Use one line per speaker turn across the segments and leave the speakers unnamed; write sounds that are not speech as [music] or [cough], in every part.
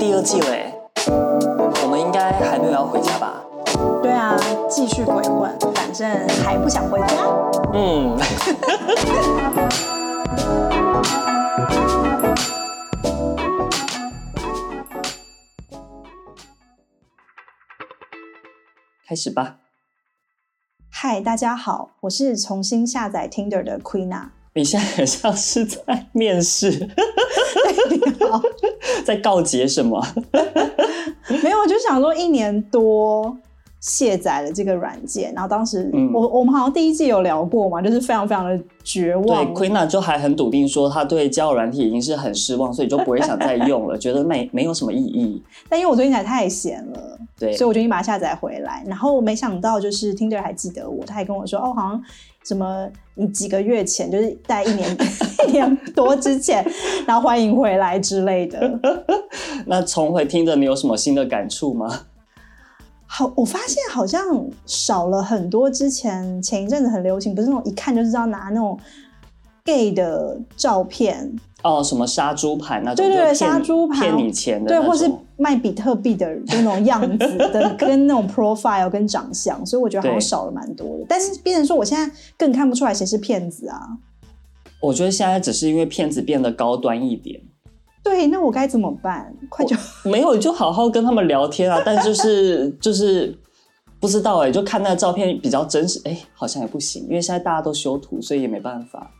第二季了，我们应该还没有要回家吧？
对啊，继续鬼混，反正还不想回家。
嗯。[laughs] 开始吧。
嗨，大家好，我是重新下载 Tinder 的 Queena。
你现在很像是在面试。[laughs]
你好，[laughs]
在告诫什么？[laughs]
没有，我就想说一年多。卸载了这个软件，然后当时、嗯、我我们好像第一季有聊过嘛，就是非常非常的绝望。
对，Queena 就还很笃定说他对交友软体已经是很失望，所以就不会想再用了，[laughs] 觉得没没有什么意义。
但因为我最近才太闲了，
对，
所以我决定把它下载回来。然后没想到就是 Tinder 还记得我，他还跟我说哦，好像什么你几个月前就是在一年 [laughs] 一年多之前，然后欢迎回来之类的。[laughs]
那重回 Tinder 你有什么新的感触吗？
好，我发现好像少了很多之前前一阵子很流行，不是那种一看就知道拿那种 gay 的照片
哦，什么杀猪盘那种，
对对对，杀猪盘
骗你钱的，
对，或是卖比特币的就那种样子的，[laughs] 跟那种 profile 跟长相，所以我觉得好像少了蛮多的。但是变成说，我现在更看不出来谁是骗子啊。
我觉得现在只是因为骗子变得高端一点。
对，那我该怎么办？快就
没有，就好好跟他们聊天啊！但就是 [laughs] 就是不知道哎、欸，就看那个照片比较真实，哎，好像也不行，因为现在大家都修图，所以也没办法。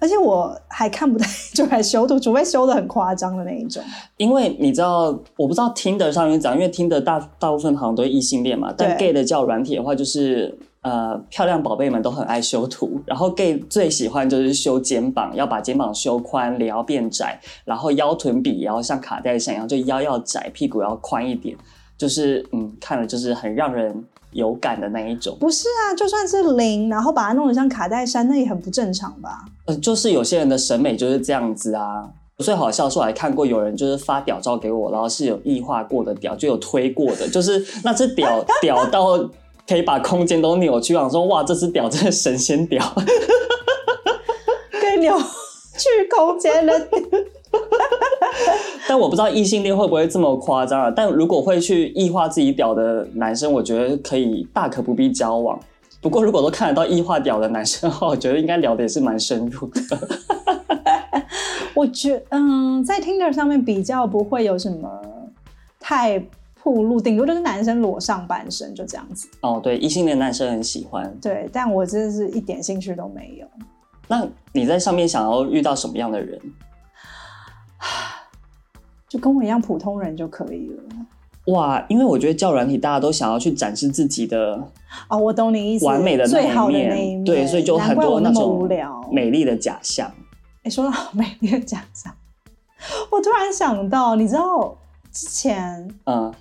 而且我还看不太，[laughs] 就还修图，除非修的很夸张的那一种。
因为你知道，我不知道 Tinder 上面讲，因为 Tinder 大大部分好像都是异性恋嘛，但 gay 的交友软体的话，就是。呃，漂亮宝贝们都很爱修图，然后 gay 最喜欢就是修肩膀，要把肩膀修宽，脸要变窄，然后腰臀比也要像卡戴珊一样，就腰要窄，屁股要宽一点，就是嗯，看了就是很让人有感的那一种。
不是啊，就算是零，然后把它弄得像卡戴珊，那也很不正常吧？
呃，就是有些人的审美就是这样子啊。最好笑是我还看过有人就是发屌照给我，然后是有异化过的屌，就有推过的，就是那只屌 [laughs] 屌到。可以把空间都扭曲，我说哇，这只屌真的神仙屌，
可以扭曲空间的。[laughs]
但我不知道异性恋会不会这么夸张啊？但如果会去异化自己屌的男生，我觉得可以大可不必交往。不过如果都看得到异化屌的男生的话，我觉得应该聊的也是蛮深入的。[laughs]
我觉得嗯，在 Tinder 上面比较不会有什么太。铺路顶多就是男生裸上半身就这样子
哦，对，异性恋男生很喜欢，
对，但我真的是一点兴趣都没有。
那你在上面想要遇到什么样的人？[sighs]
就跟我一样普通人就可以了。
哇，因为我觉得交友软体大家都想要去展示自己的
哦，我懂你意思，
完美的那
最好的那一面，
对，所以就很多那种
无聊
美丽的假象。
哎，说到 [laughs] 美丽的假象，我突然想到，你知道之前嗯。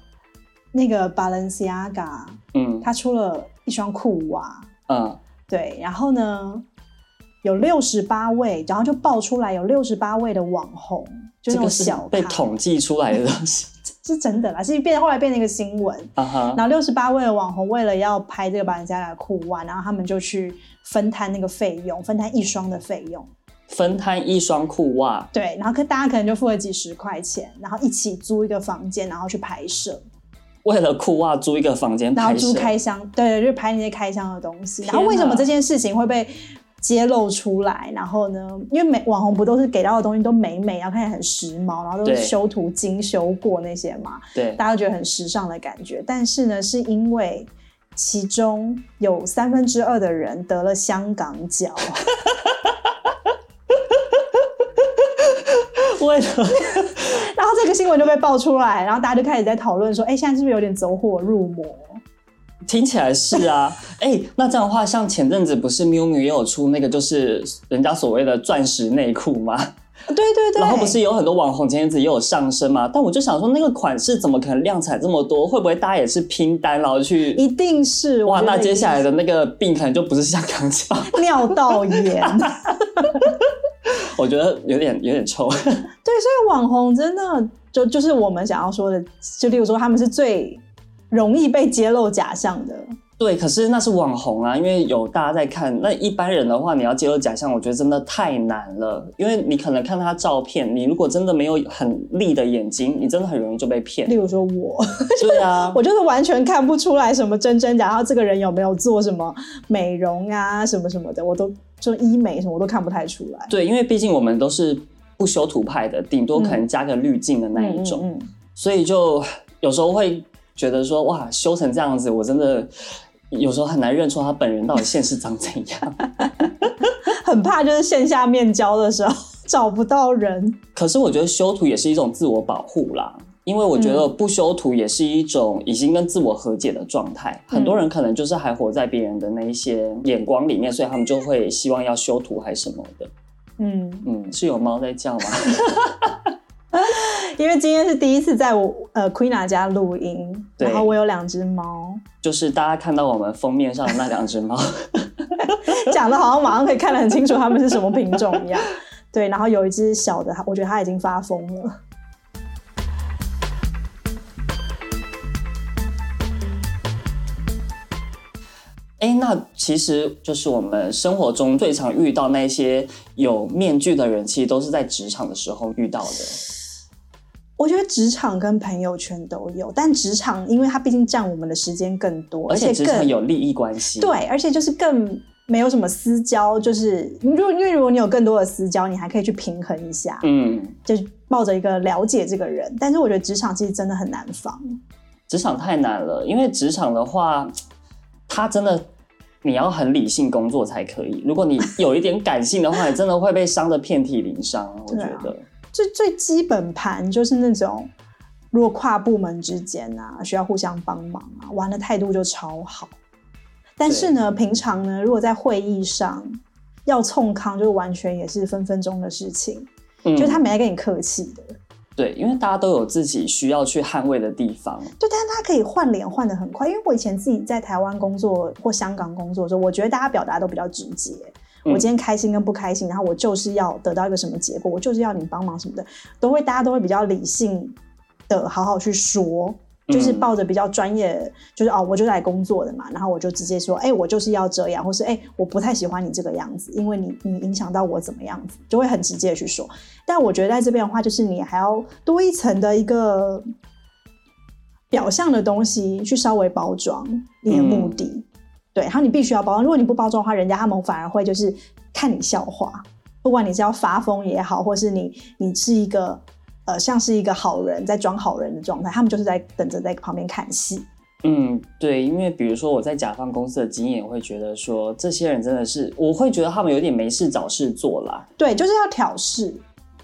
那个 Balenciaga，嗯，他出了一双裤袜，嗯，对，然后呢，有六十八位，然后就爆出来有六十八位的网红，就那种小，
被统计出来的东西，[laughs]
是真的啦，是变后来变成一个新闻，[laughs] 然后六十八位的网红为了要拍这个 Balenciaga 的裤袜，然后他们就去分摊那个费用，分摊一双的费用，
分摊一双裤袜，
对，然后可大家可能就付了几十块钱，然后一起租一个房间，然后去拍摄。
为了裤袜租一个房间，
然后租开箱，对对，就拍那些开箱的东西。然后为什么这件事情会被揭露出来？然后呢，因为美网红不都是给到的东西都美美，然后看起来很时髦，然后都是修图精修过那些嘛？
对，
大家都觉得很时尚的感觉。但是呢，是因为其中有三分之二的人得了香港脚。[laughs] 为什么？这个新闻就被爆出来，然后大家就开始在讨论说：“哎，现在是不是有点走火入魔？”
听起来是啊，[laughs] 哎，那这样的话，像前阵子不是 Miu Miu 也有出那个，就是人家所谓的钻石内裤吗？
对对对。
然后不是有很多网红前阵子也有上身嘛？但我就想说，那个款式怎么可能量产这么多？会不会大家也是拼单然后去？
一定是
哇！那接下来的那个病可能就不是香港脚，[laughs]
尿道炎。[laughs]
我觉得有点有点臭。对，所
以网红真的就就是我们想要说的，就例如说他们是最容易被揭露假象的。
对，可是那是网红啊，因为有大家在看。那一般人的话，你要揭露假象，我觉得真的太难了。因为你可能看他照片，你如果真的没有很利的眼睛，你真的很容易就被骗。
例如说我，
对啊，[laughs]
我就是完全看不出来什么真真假，然后这个人有没有做什么美容啊，什么什么的，我都就医美什么我都看不太出来。
对，因为毕竟我们都是不修图派的，顶多可能加个滤镜的那一种，嗯嗯嗯嗯，所以就有时候会觉得说，哇，修成这样子，我真的。有时候很难认出他本人到底现实长怎样，[laughs]
很怕就是线下面交的时候找不到人。
可是我觉得修图也是一种自我保护啦，因为我觉得不修图也是一种已经跟自我和解的状态。嗯、很多人可能就是还活在别人的那一些眼光里面，所以他们就会希望要修图还是什么的。嗯嗯，是有猫在叫吗？[laughs]
因为今天是第一次在我呃 Queena 家录音，然后我有两只猫，
就是大家看到我们封面上的那两只猫，[laughs]
讲的好像马上可以看得很清楚它们是什么品种一样。对，然后有一只小的，我觉得它已经发疯了。
哎，那其实就是我们生活中最常遇到那些有面具的人，其实都是在职场的时候遇到的。
我觉得职场跟朋友圈都有，但职场因为它毕竟占我们的时间更多，
而且职场有利益关系。
对，而且就是更没有什么私交，就是如果因为如果你有更多的私交，你还可以去平衡一下，嗯，就是抱着一个了解这个人。但是我觉得职场其实真的很难防，
职场太难了，因为职场的话，它真的你要很理性工作才可以。如果你有一点感性的话，你真的会被伤得遍体鳞伤。[laughs] 我觉得。
最最基本盘就是那种，如果跨部门之间啊，需要互相帮忙啊，玩的态度就超好。但是呢，平常呢，如果在会议上要冲康，就完全也是分分钟的事情。嗯，就他没来跟你客气的。
对，因为大家都有自己需要去捍卫的地方。
对，但是他可以换脸换的很快。因为我以前自己在台湾工作或香港工作的时候，我觉得大家表达都比较直接。我今天开心跟不开心，然后我就是要得到一个什么结果，我就是要你帮忙什么的，都会大家都会比较理性的好好去说，就是抱着比较专业，就是哦，我就来工作的嘛，然后我就直接说，哎，我就是要这样，或是哎，我不太喜欢你这个样子，因为你你影响到我怎么样子，就会很直接的去说。但我觉得在这边的话，就是你还要多一层的一个表象的东西去稍微包装你的目的。嗯对，然后你必须要包装。如果你不包装的话，人家他们反而会就是看你笑话。不管你是要发疯也好，或是你你是一个呃像是一个好人在装好人的状态，他们就是在等着在旁边看戏。
嗯，对，因为比如说我在甲方公司的经验，我会觉得说这些人真的是，我会觉得他们有点没事找事做啦。
对，就是要挑事。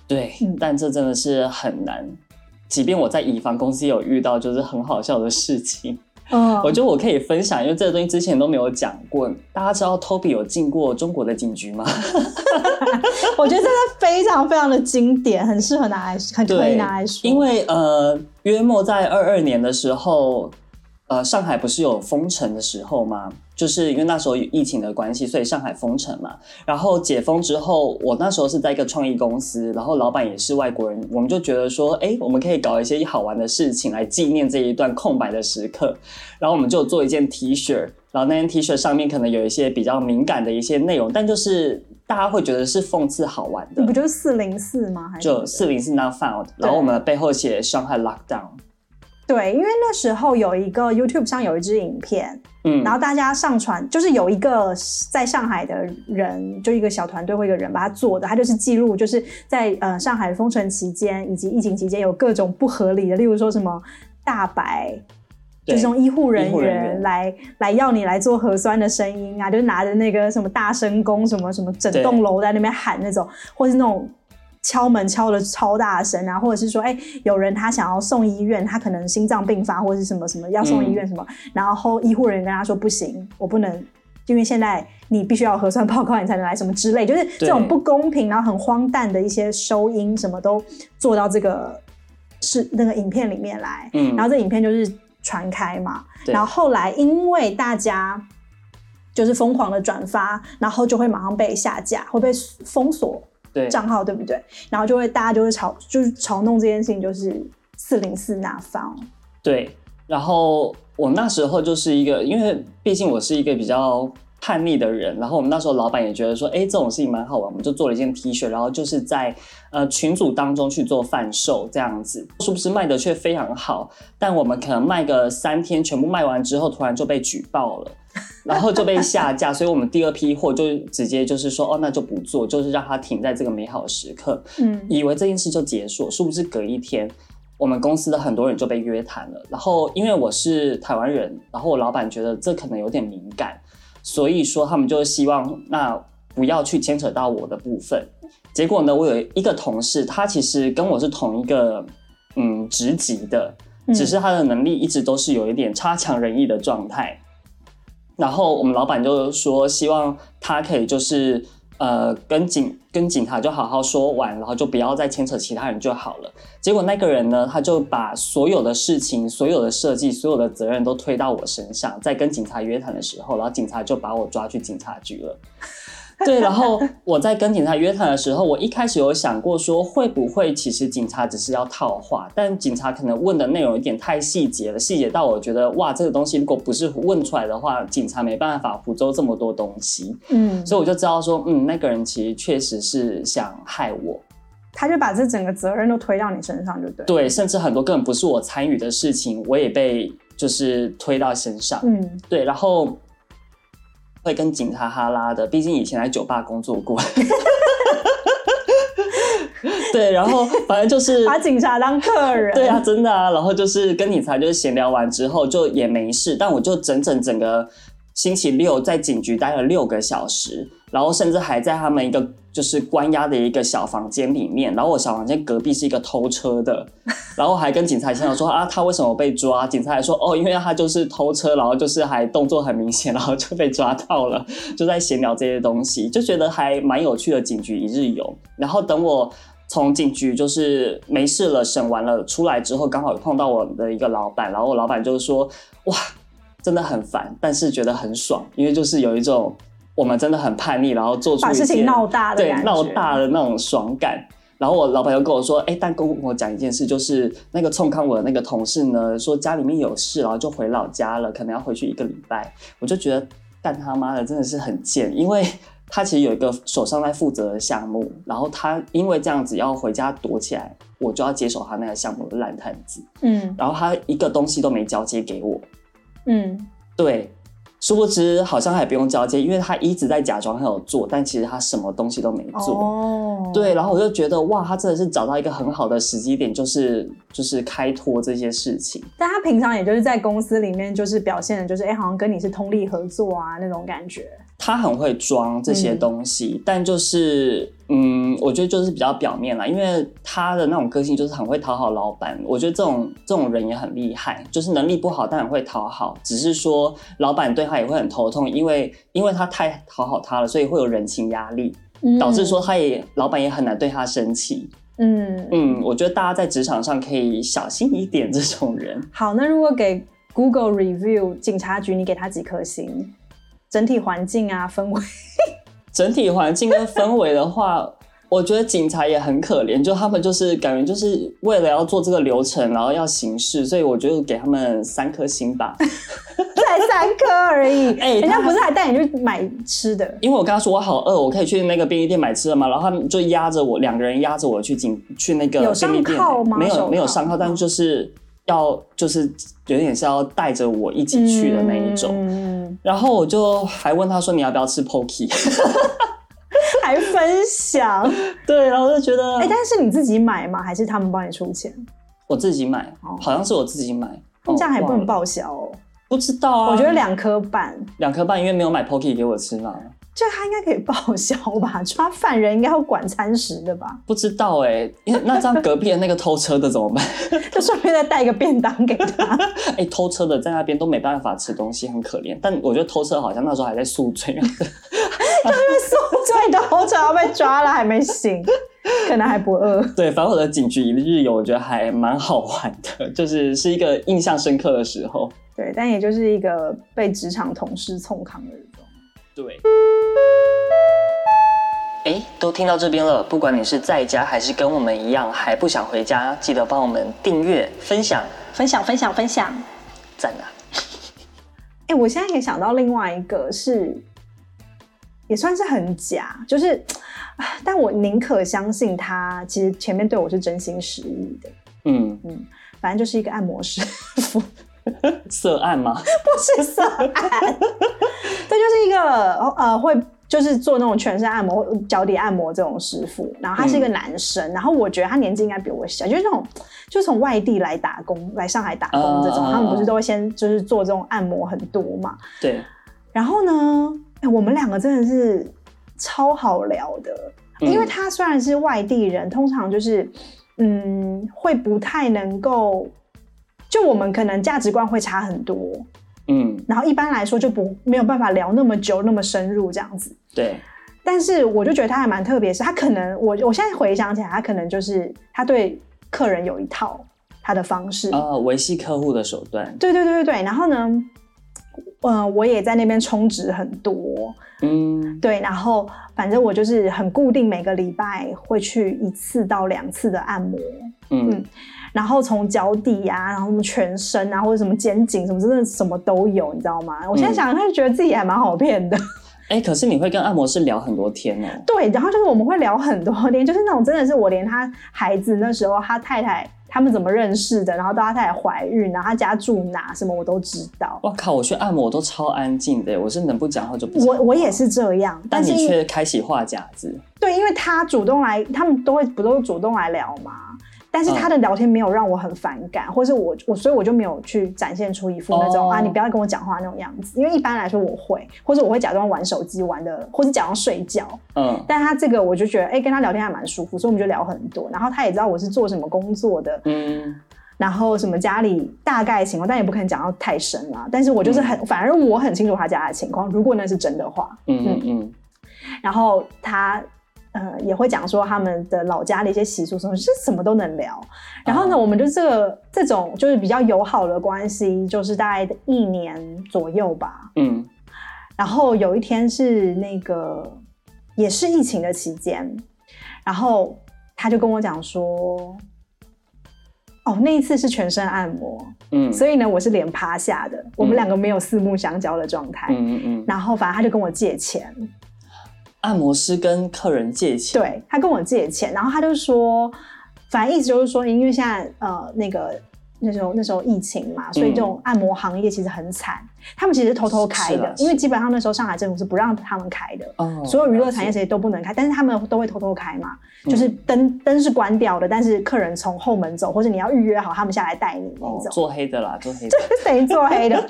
对，嗯，但这真的是很难。即便我在乙方公司有遇到，就是很好笑的事情。嗯，我觉得我可以分享，因为这个东西之前都没有讲过。大家知道 Toby 有进过中国的警局吗？[laughs]
我觉得真的非常非常的经典，很适合拿来，很可以拿来说。
因为呃，约莫在二二年的时候。呃，上海不是有封城的时候吗？就是因为那时候有疫情的关系，所以上海封城嘛。然后解封之后，我那时候是在一个创意公司，然后老板也是外国人，我们就觉得说，哎，我们可以搞一些好玩的事情来纪念这一段空白的时刻。然后我们就做一件 T 恤，然后那件 T 恤上面可能有一些比较敏感的一些内容，但就是大家会觉得是讽刺好玩的。
你不就是四零四吗？还是
就四零四 not found，然后我们的背后写上海 lockdown。
对，因为那时候有一个 YouTube 上有一支影片，嗯，然后大家上传，就是有一个在上海的人，就一个小团队或一个人把它做的，他就是记录，就是在呃上海封城期间以及疫情期间有各种不合理的，例如说什么大白，就是从医护人员来来要你来做核酸的声音啊，就是拿着那个什么大声公什么什么整栋楼在那边喊那种，或是那种。敲门敲的超大声啊，或者是说，哎、欸，有人他想要送医院，他可能心脏病发或者是什么什么要送医院什么，嗯、然后医护人员跟他说不行，我不能，因为现在你必须要核酸报告你才能来，什么之类，就是这种不公平，然后很荒诞的一些收音什么都做到这个是那个影片里面来，嗯，然后这影片就是传开嘛，然后后来因为大家就是疯狂的转发，然后就会马上被下架，会被封锁。账号对不对？然后就会大家就会嘲，就是嘲弄这件事情，就是四零四那方。
对，然后我那时候就是一个，因为毕竟我是一个比较叛逆的人，然后我们那时候老板也觉得说，哎，这种事情蛮好玩，我们就做了一件 T 恤，然后就是在呃群组当中去做贩售这样子，是不是卖的却非常好？但我们可能卖个三天，全部卖完之后，突然就被举报了，[laughs] 然后就被下架，所以我们第二批货就直接就是说，哦，那就不做，就是让它停在这个美好的时刻，嗯，以为这件事就结束，殊不知隔一天？我们公司的很多人就被约谈了，然后因为我是台湾人，然后我老板觉得这可能有点敏感，所以说他们就希望那不要去牵扯到我的部分。结果呢，我有一个同事，他其实跟我是同一个嗯职级的，只是他的能力一直都是有一点差强人意的状态。然后我们老板就说，希望他可以就是。呃，跟警跟警察就好好说完，然后就不要再牵扯其他人就好了。结果那个人呢，他就把所有的事情、所有的设计、所有的责任都推到我身上，在跟警察约谈的时候，然后警察就把我抓去警察局了。[laughs] 对，然后我在跟警察约谈的时候，我一开始有想过说，会不会其实警察只是要套话，但警察可能问的内容有点太细节了，细节到我觉得哇，这个东西如果不是问出来的话，警察没办法捕捉这么多东西。嗯，所以我就知道说，嗯，那个人其实确实是想害我，
他就把这整个责任都推到你身上，就对。
对，甚至很多根本不是我参与的事情，我也被就是推到身上。嗯，对，然后。会跟警察哈拉的，毕竟以前在酒吧工作过。[laughs] 对，然后反正就是
把警察当客人。
对啊，真的啊。然后就是跟警察就是闲聊完之后就也没事，但我就整整整个星期六在警局待了六个小时。然后甚至还在他们一个就是关押的一个小房间里面，然后我小房间隔壁是一个偷车的，[laughs] 然后还跟警察先生说啊，他为什么被抓？警察还说哦，因为他就是偷车，然后就是还动作很明显，然后就被抓到了，就在闲聊这些东西，就觉得还蛮有趣的警局一日游。然后等我从警局就是没事了，审完了出来之后，刚好碰到我的一个老板，然后我老板就说哇，真的很烦，但是觉得很爽，因为就是有一种。我们真的很叛逆，然后做出
把事情闹大的
对闹大的那种爽感。然后我老板又跟我说：“哎，但跟我讲一件事，就是那个冲康我的那个同事呢，说家里面有事，然后就回老家了，可能要回去一个礼拜。”我就觉得干他妈的真的是很贱，因为他其实有一个手上在负责的项目，然后他因为这样子要回家躲起来，我就要接手他那个项目的烂摊子。嗯，然后他一个东西都没交接给我。嗯，对。殊不知，好像还不用交接，因为他一直在假装他有做，但其实他什么东西都没做。哦，对，然后我就觉得哇，他真的是找到一个很好的时机点，就是就是开脱这些事情。
但他平常也就是在公司里面，就是表现的，就是哎，好像跟你是通力合作啊那种感觉。
他很会装这些东西，嗯、但就是，嗯，我觉得就是比较表面啦，因为他的那种个性就是很会讨好老板。我觉得这种这种人也很厉害，就是能力不好，但很会讨好。只是说老板对他也会很头痛，因为因为他太讨好他了，所以会有人情压力，嗯、导致说他也老板也很难对他生气。嗯嗯，我觉得大家在职场上可以小心一点这种人。
好，那如果给 Google Review 警察局，你给他几颗星？整体环境啊，氛围。[laughs]
整体环境跟氛围的话，我觉得警察也很可怜，就他们就是感觉就是为了要做这个流程，然后要行事，所以我觉得给他们三颗星吧。[laughs]
才三颗而已，哎、欸，人家不是还带你去买吃的？
因为我跟他说我好饿，我可以去那个便利店买吃的嘛？然后他们就压着我，两个人压着我去警去那个便利店，没有没有上铐，但是就是。要就是有点是要带着我一起去的那一种，嗯、然后我就还问他说，你要不要吃 Pocky，[laughs]
还分享，
对，然后就觉得，
哎、欸，但是你自己买吗？还是他们帮你出钱？
我自己买，好像是我自己买，
这样还不能报销哦？
不知道啊，
我觉得两颗半，
两颗半，因为没有买 Pocky 给我吃嘛。
这他应该可以报销吧？抓犯人应该要管餐食的吧？
不知道哎、欸，那这样隔壁的那个偷车的怎么办？[laughs]
就顺便再带一个便当给他。
哎、欸，偷车的在那边都没办法吃东西，很可怜。但我觉得偷车好像那时候还在宿醉，[laughs] 就因为
宿醉的偷车要被抓了还没醒，可能还不饿。[laughs]
对，反正我的警局一日游，我觉得还蛮好玩的，就是是一个印象深刻的时候。
对，但也就是一个被职场同事冲康的人。
对，哎，都听到这边了，不管你是在家还是跟我们一样还不想回家，记得帮我们订阅、分享、
分享、分享、分享，
赞啊！[laughs]
哎，我现在也想到另外一个是，也算是很假，就是，但我宁可相信他其实前面对我是真心实意的。嗯嗯，反正就是一个按摩师傅，[laughs]
色按吗？
不是色按，个呃会。就是做那种全身按摩、脚底按摩这种师傅，然后他是一个男生，嗯、然后我觉得他年纪应该比我小，就是那种就从外地来打工，来上海打工这种，uh, 他们不是都会先就是做这种按摩很多嘛？
对。
然后呢，欸、我们两个真的是超好聊的，嗯、因为他虽然是外地人，通常就是嗯会不太能够，就我们可能价值观会差很多。嗯，然后一般来说就不没有办法聊那么久那么深入这样子。
对，
但是我就觉得他还蛮特别，是他可能我我现在回想起来，他可能就是他对客人有一套他的方式
啊，维系客户的手段。
对对对对对，然后呢，呃，我也在那边充值很多，嗯，对，然后反正我就是很固定，每个礼拜会去一次到两次的按摩，嗯。嗯然后从脚底呀、啊，然后什么全身啊，或者什么肩颈什么，真的什么都有，你知道吗？我现在想，他就觉得自己还蛮好骗的。
哎、欸，可是你会跟按摩师聊很多天哦。
对，然后就是我们会聊很多天，就是那种真的是我连他孩子那时候他太太他们怎么认识的，然后到他太太怀孕，然后他家住哪什么我都知道。
我靠，我去按摩我都超安静的，我是能不讲话就不讲。
我我也是这样，
但你却开启话匣子。
对，因为他主动来，他们都会不都主动来聊吗？但是他的聊天没有让我很反感，嗯、或是我我所以我就没有去展现出一副那种、哦、啊，你不要跟我讲话那种样子。因为一般来说我会，或者我会假装玩手机玩的，或是假装睡觉。嗯。但他这个我就觉得，哎、欸，跟他聊天还蛮舒服，所以我们就聊很多。然后他也知道我是做什么工作的，嗯。然后什么家里大概情况，但也不可能讲到太深啦。但是我就是很，嗯、反而我很清楚他家的情况。如果那是真的话，嗯嗯嗯。然后他。呃，也会讲说他们的老家的一些习俗什么，是什么都能聊。然后呢，嗯、我们就这个这种就是比较友好的关系，就是大概一年左右吧。嗯。然后有一天是那个也是疫情的期间，然后他就跟我讲说，哦，那一次是全身按摩，嗯，所以呢，我是脸趴下的，我们两个没有四目相交的状态，嗯嗯嗯。然后反正他就跟我借钱。
按摩师跟客人借钱，
对，他跟我借钱，然后他就说，反正意思就是说，因为现在呃那个那时候那时候疫情嘛，所以这种按摩行业其实很惨，他们其实偷偷开的，因为基本上那时候上海政府是不让他们开的，哦，所有娱乐产业谁都不能开，但是他们都会偷偷开嘛，就是灯灯是关掉的，但是客人从后门走，或者你要预约好，他们下来带你那种，
做黑的啦，做黑的，[laughs]
就是等于做黑的。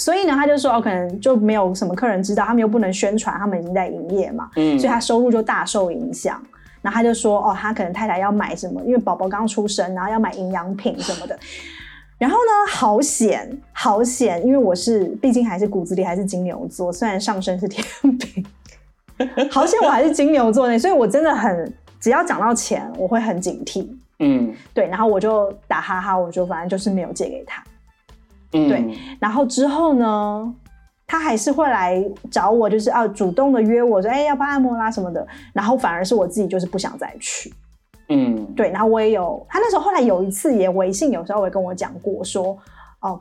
所以呢，他就说哦，可能就没有什么客人知道，他们又不能宣传，他们已经在营业嘛，嗯，所以他收入就大受影响。然后他就说哦，他可能太太要买什么，因为宝宝刚出生，然后要买营养品什么的。然后呢，好险，好险，因为我是毕竟还是骨子里还是金牛座，虽然上身是天秤，[laughs] 好险我还是金牛座呢，所以我真的很，只要讲到钱，我会很警惕，嗯，对，然后我就打哈哈，我就反正就是没有借给他。嗯、对，然后之后呢，他还是会来找我，就是啊，主动的约我说，哎，要不要按摩啦什么的。然后反而是我自己就是不想再去。嗯，对。然后我也有，他那时候后来有一次也微信有时候也跟我讲过说，哦，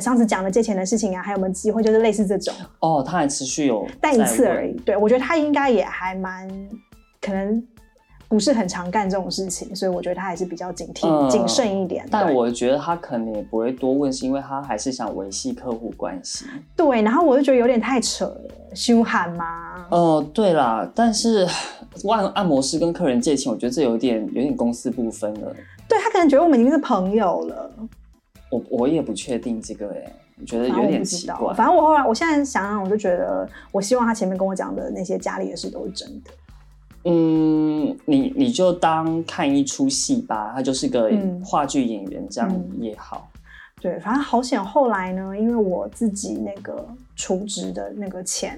上次讲了借钱的事情啊，还有没有机会，就是类似这种。
哦，他还持续有，
但一次而已。对，我觉得他应该也还蛮可能。不是很常干这种事情，所以我觉得他还是比较警惕、嗯、谨慎一点。
但我觉得他可能也不会多问，是因为他还是想维系客户关系。
对，然后我就觉得有点太扯了，凶悍吗？
哦、呃，对啦，但是 [sighs] 按按摩师跟客人借钱，我觉得这有点有点公私不分了。
对，他可能觉得我们已经是朋友了。
我我也不确定这个哎，我觉得有点奇怪。
反正我后来，我现在想想，我就觉得，我希望他前面跟我讲的那些家里的事都是真的。
嗯，你你就当看一出戏吧，他就是个话剧演员，这样也好。
对，反正好险。后来呢，因为我自己那个储值的那个钱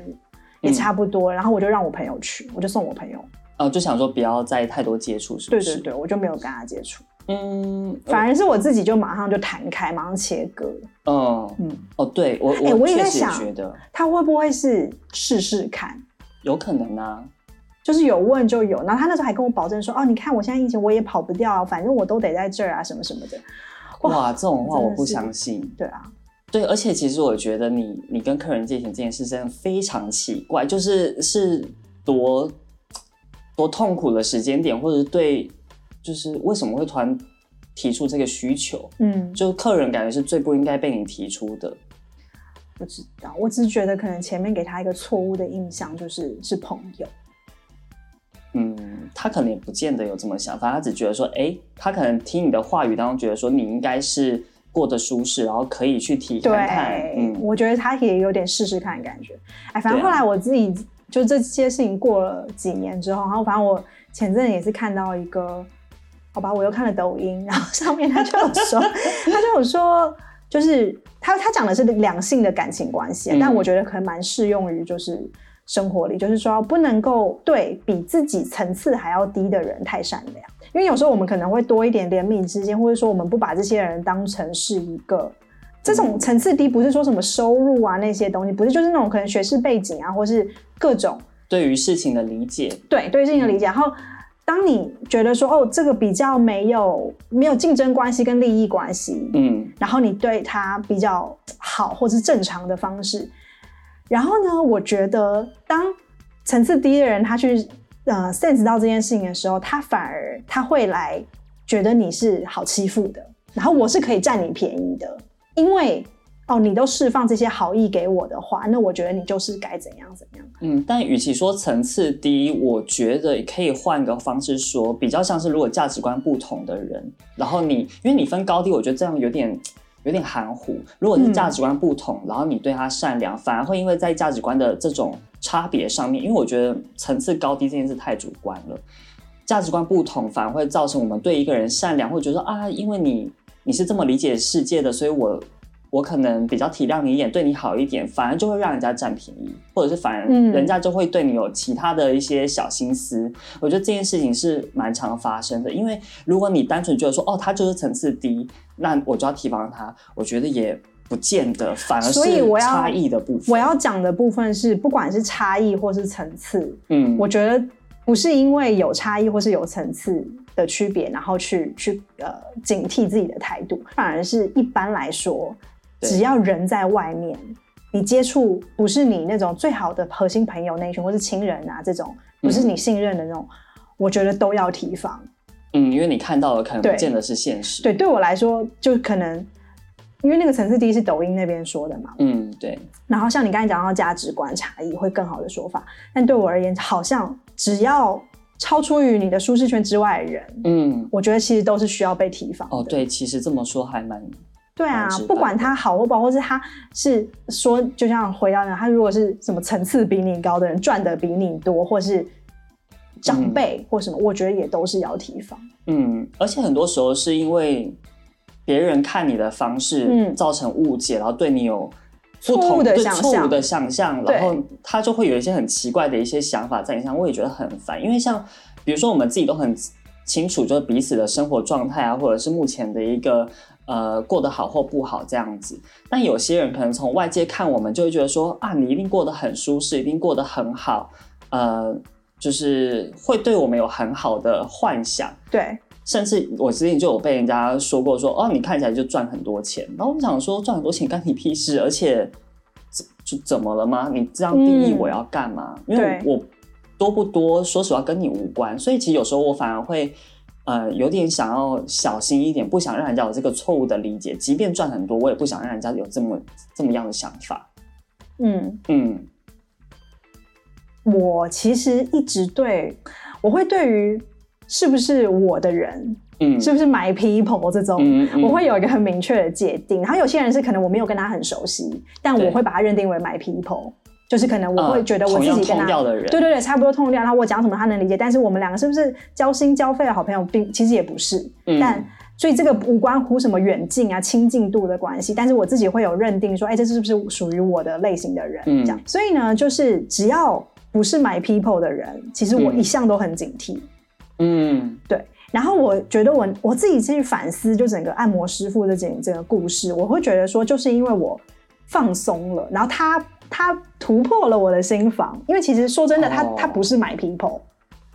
也差不多，嗯、然后我就让我朋友去，我就送我朋友。哦，就想说不要再太多接触，是不是？对对对，我就没有跟他接触。嗯，反而是我自己就马上就弹开，马上切割。嗯嗯，哦，对我，哎、欸，我也在想，觉得他会不会是试试看？有可能啊。就是有问就有，然后他那时候还跟我保证说：“哦，你看我现在疫情我也跑不掉，反正我都得在这儿啊，什么什么的。”哇，这种话我不相信。对啊，
对，而且其实我觉得你你跟客人借钱这件事真的非常奇怪，就是是多多痛苦的时间点，或者是对，就是为什么会突然提出这个需求？嗯，就客人感觉是最不应该被你提出的。
不知道，我只是觉得可能前面给他一个错误的印象，就是是朋友。
嗯，他可能也不见得有这么想，反正他只觉得说，哎，他可能听你的话语当中觉得说你应该是过得舒适，然后可以去体验看看。
对，嗯，我觉得他也有点试试看的感觉。哎，反正后来我自己就这些事情过了几年之后，然后反正我前阵也是看到一个，好吧，我又看了抖音，然后上面他就有说，[laughs] 他就有说，就是他他讲的是两性的感情关系，嗯，但我觉得可能蛮适用于就是。生活里就是说，不能够对比自己层次还要低的人太善良，因为有时候我们可能会多一点怜悯之心，或者说我们不把这些人当成是一个这种层次低，不是说什么收入啊那些东西，不是就是那种可能学识背景啊，或是各种
对于事情的理解，
对对于事情的理解。然后当你觉得说哦，这个比较没有没有竞争关系跟利益关系，嗯，然后你对他比较好或是正常的方式。然后呢，我觉得当层次低的人他去呃 sense 到这件事情的时候，他反而他会来觉得你是好欺负的，然后我是可以占你便宜的，因为哦你都释放这些好意给我的话，那我觉得你就是该怎样怎样。
嗯，但与其说层次低，我觉得可以换个方式说，比较像是如果价值观不同的人，然后你因为你分高低，我觉得这样有点。有点含糊。如果是价值观不同，嗯，然后你对他善良，反而会因为在价值观的这种差别上面，因为我觉得层次高低这件事太主观了。价值观不同，反而会造成我们对一个人善良，会觉得啊，因为你你是这么理解世界的，所以我。我可能比较体谅你一点，对你好一点，反而就会让人家占便宜，或者是反而人家就会对你有其他的一些小心思。嗯、我觉得这件事情是蛮常发生的，因为如果你单纯觉得说哦，他就是层次低，那我就要提防他。我觉得也不见得，反而是差异的部分。
我要讲的部分是，不管是差异或是层次，嗯，我觉得不是因为有差异或是有层次的区别，然后去去呃警惕自己的态度，反而是一般来说。只要人在外面，你接触不是你那种最好的核心朋友那一群，或是亲人啊这种，不是你信任的那种，嗯、我觉得都要提防。
嗯，因为你看到的可能不见得是现实。
对，对我来说，就可能因为那个层次低是抖音那边说的嘛。
嗯，对。
然后像你刚才讲到价值观差异，会更好的说法。但对我而言，好像只要超出于你的舒适圈之外的人，嗯，我觉得其实都是需要被提防。
哦，对，其实这么说还蛮。
对啊，不管他好或不好，或是他是说，就像回到那，他如果是什么层次比你高的人，赚的比你多，或是长辈或什么，嗯，我觉得也都是要提防。
嗯，而且很多时候是因为别人看你的方式造成误解，嗯，然后对你有不同的错误的想象，然后他就会有一些很奇怪的一些想法在你身上，我也觉得很烦。因为像比如说我们自己都很清楚，就是彼此的生活状态啊，或者是目前的一个。呃，过得好或不好这样子，但有些人可能从外界看我们，就会觉得说啊，你一定过得很舒适，一定过得很好，呃，就是会对我们有很好的幻想。
对，
甚至我之前就有被人家说过说，哦，你看起来就赚很多钱，然后我想说赚很多钱干你屁事，而且就怎么了吗？你这样定义我要干嘛？嗯，因为我多不多，说实话跟你无关，所以其实有时候我反而会。呃，有点想要小心一点，不想让人家有这个错误的理解。即便赚很多，我也不想让人家有这么这么样的想法。嗯嗯，
我其实一直对，我会对于是不是我的人，嗯，是不是 my people 这种，嗯嗯，我会有一个很明确的界定。然后有些人是可能我没有跟他很熟悉，但我会把他认定为 my people。就是可能我会觉得我自己跟他，对对对，差不多痛调，然后我讲什么他能理解，但是我们两个是不是交心交肺的好朋友，并其实也不是。嗯、但所以这个无关乎什么远近啊、亲近度的关系，但是我自己会有认定说，哎、欸，这是不是属于我的类型的人？嗯、这样。所以呢，就是只要不是 my people 的人，其实我一向都很警惕。嗯，对。然后我觉得我我自己去反思，就整个按摩师傅的整整个故事，我会觉得说，就是因为我放松了，然后他。他突破了我的心防，因为其实说真的，他、oh. 他不是 my people，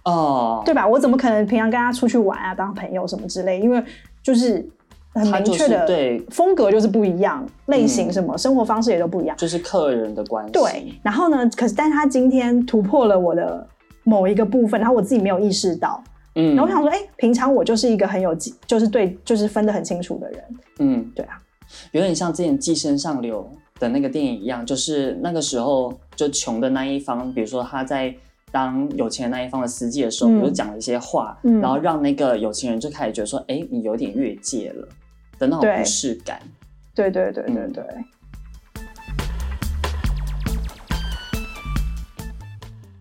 哦，oh. 对吧？我怎么可能平常跟他出去玩啊，当朋友什么之类？因为就是很明确的
对
风格就是不一样，类型什么、嗯、生活方式也都不一样，
就是客人的关系。
对，然后呢，可是但是他今天突破了我的某一个部分，然后我自己没有意识到。嗯，然后我想说，哎、欸，平常我就是一个很有，就是对，就是分得很清楚的人。嗯，对啊，
有点像之前《寄生上流》的那个电影一样，就是那个时候就穷的那一方，比如说他在当有钱的那一方的司机的时候，嗯、比如讲了一些话，嗯、然后让那个有钱人就开始觉得说，哎、欸，你有点越界了的那种不适感。
对对对对对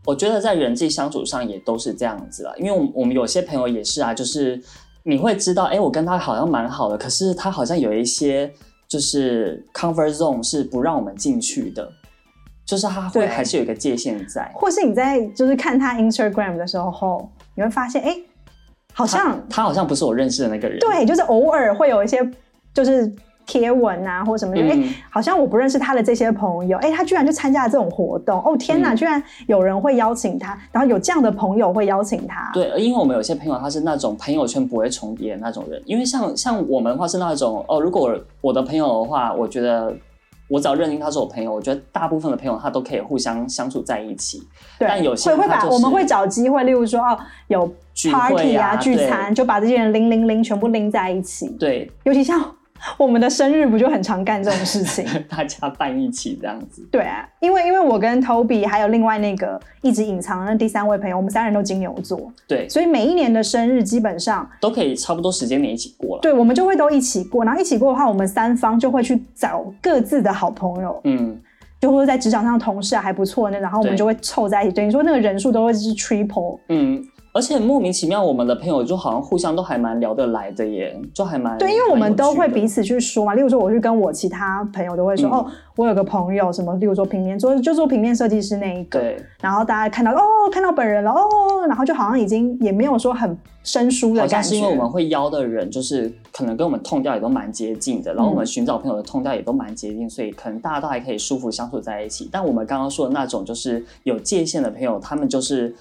我觉得在人际相处上也都是这样子了，因为我们我们有些朋友也是啊，就是你会知道，哎，我跟他好像蛮好的，可是他好像有一些就是 comfort zone 是不让我们进去的，就是他会还是有一个界限在，
或是你在就是看他 Instagram 的时候，你会发现，哎，好像
他，他好像不是我认识的那个人，
对，就是偶尔会有一些就是。贴文啊，或者什么，哎、嗯，好像我不认识他的这些朋友，哎，他居然就参加了这种活动，哦，天哪，嗯、居然有人会邀请他，然后有这样的朋友会邀请他。
对，因为我们有些朋友他是那种朋友圈不会重叠的那种人，因为像像我们的话是那种，哦，如果我的朋友的话，我觉得我只要认定他是我朋友，我觉得大部分的朋友他都可以互相相处在一起。对，但有些人、就是、会会把
我们会找机会，例如说哦，有 party 啊，聚餐，就把这些人拎拎拎全部拎在一起。
对，
尤其像。[laughs] 我们的生日不就很常干这种事情？[laughs]
大家办一起这样子。
对啊，因为因为我跟 Toby 还有另外那个一直隐藏的那第三位朋友，我们三人都金牛座，
对，
所以每一年的生日基本上
都可以差不多时间点一起过了。
对，我们就会都一起过，然后一起过的话，我们三方就会去找各自的好朋友，嗯，就会在职场上同事啊还不错那，然后我们就会凑在一起，等于说那个人数都会是 triple，
嗯。而且莫名其妙，我们的朋友就好像互相都还蛮聊得来的耶，就还蛮
对，因为我们都会彼此去说嘛。例如说，我去跟我其他朋友都会说，嗯、哦，我有个朋友什么，例如说平面做就做平面设计师那一个，对。然后大家看到哦，看到本人了哦，然后就好像已经也没有说很生疏的感觉。
好像是因为我们会邀的人，就是可能跟我们 tone 调也都蛮接近的，然后我们寻找朋友的 tone 调也都蛮接近，嗯、所以可能大家都还可以舒服相处在一起。但我们刚刚说的那种就是有界限的朋友，他们就是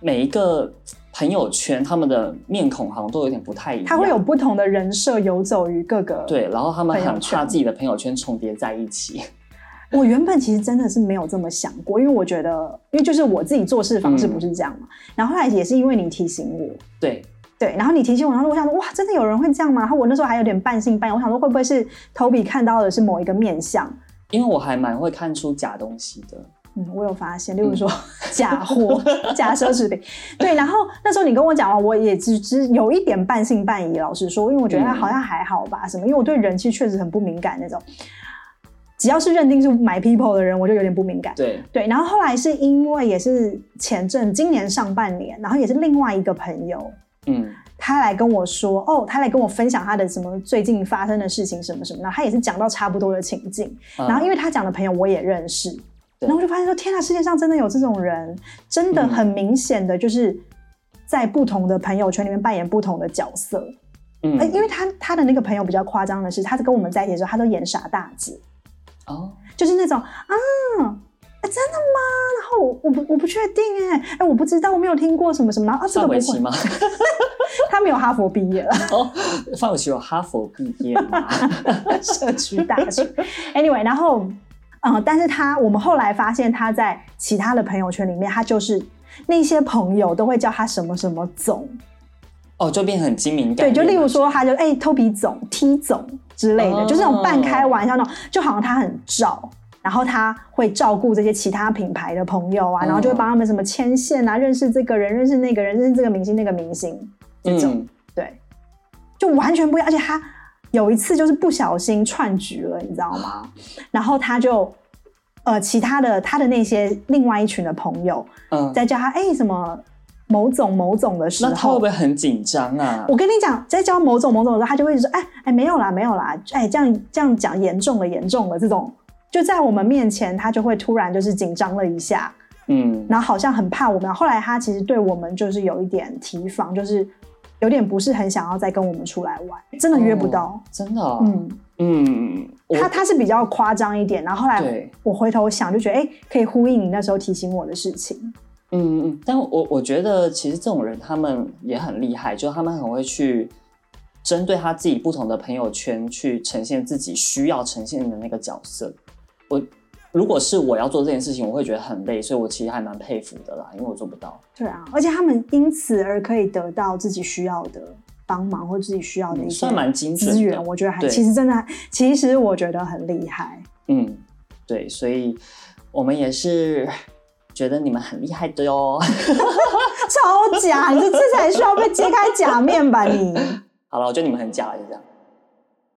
每一个。朋友圈他们的面孔好像都有点不太一样，
他会有不同的人设游走于各个
对，然后他们很怕自己的朋友圈重叠在一起。[laughs]
我原本其实真的是没有这么想过，因为我觉得，因为就是我自己做事方式不是这样嘛。嗯、然后后来也是因为你提醒我，
对
对，然后你提醒我，然后我想说，哇，真的有人会这样吗？然后我那时候还有点半信半疑，我想说会不会是 Toby 看到的是某一个面相？
因为我还蛮会看出假东西的。
嗯，我有发现，例如说假货、[laughs] 假奢侈品，对。然后那时候你跟我讲完，我也只只有一点半信半疑。老实说，因为我觉得好像还好吧，什么？因为我对人气确实很不敏感那种。只要是认定是 my people 的人，我就有点不敏感。
对
对。然后后来是因为也是前阵今年上半年，然后也是另外一个朋友，嗯，他来跟我说，哦，他来跟我分享他的什么最近发生的事情什么什么，然后他也是讲到差不多的情境。嗯、然后因为他讲的朋友我也认识。然后我就发现说，天啊，世界上真的有这种人，真的很明显的就是在不同的朋友圈里面扮演不同的角色。嗯，因为他他的那个朋友比较夸张的是，他在跟我们在一起的时候，他都演傻大姐。哦，就是那种啊，真的吗？然后我我不我不确定哎哎，我不知道，我没有听过什么什么。然后啊，这个不会吗？[laughs] 他没有哈佛毕业了。哦，
范玮琪有哈佛毕业吗？[laughs]
社区大学。Anyway，然后。嗯，但是他我们后来发现他在其他的朋友圈里面，他就是那些朋友都会叫他什么什么总，
哦，就变很精明。
对，就例如说，他就哎、欸、Toby 总、T 总之类的，哦、就是那种半开玩笑那种，就好像他很照，然后他会照顾这些其他品牌的朋友啊，然后就会帮他们什么牵线啊，认识这个人，认识那个人，认识这个明星那个明星这种，嗯、对，就完全不一样，而且他。有一次就是不小心串局了，你知道吗？然后他就，呃，其他的他的那些另外一群的朋友，嗯，在叫他哎、欸、什么某总某总的时候，
那他会不会很紧张啊？
我跟你讲，在叫某总某总的时候，他就会说哎哎、没有啦没有啦，哎、欸、这样这样讲严重了严重了这种，就在我们面前他就会突然就是紧张了一下，嗯，然后好像很怕我们。后来他其实对我们就是有一点提防，就是。有点不是很想要再跟我们出来玩，真的约不到，哦、
真的、哦，嗯嗯，
他他是比较夸张一点，然后后来我回头想就觉得，哎对，可以呼应你那时候提醒我的事情，
嗯嗯，但我我觉得其实这种人他们也很厉害，就他们很会去针对他自己不同的朋友圈去呈现自己需要呈现的那个角色。我如果是我要做这件事情，我会觉得很累，所以我其实还蛮佩服的啦，因为我做不到。
对啊，而且他们因此而可以得到自己需要的帮忙或自己需要的一些算蛮精准资源，我觉得还其实真的，其实我觉得很厉害。
嗯，对，所以我们也是觉得你们很厉害的哟。[laughs]
超假，你这才需要被揭开假面吧你？[laughs]
好了，我觉得你们很假，就这样。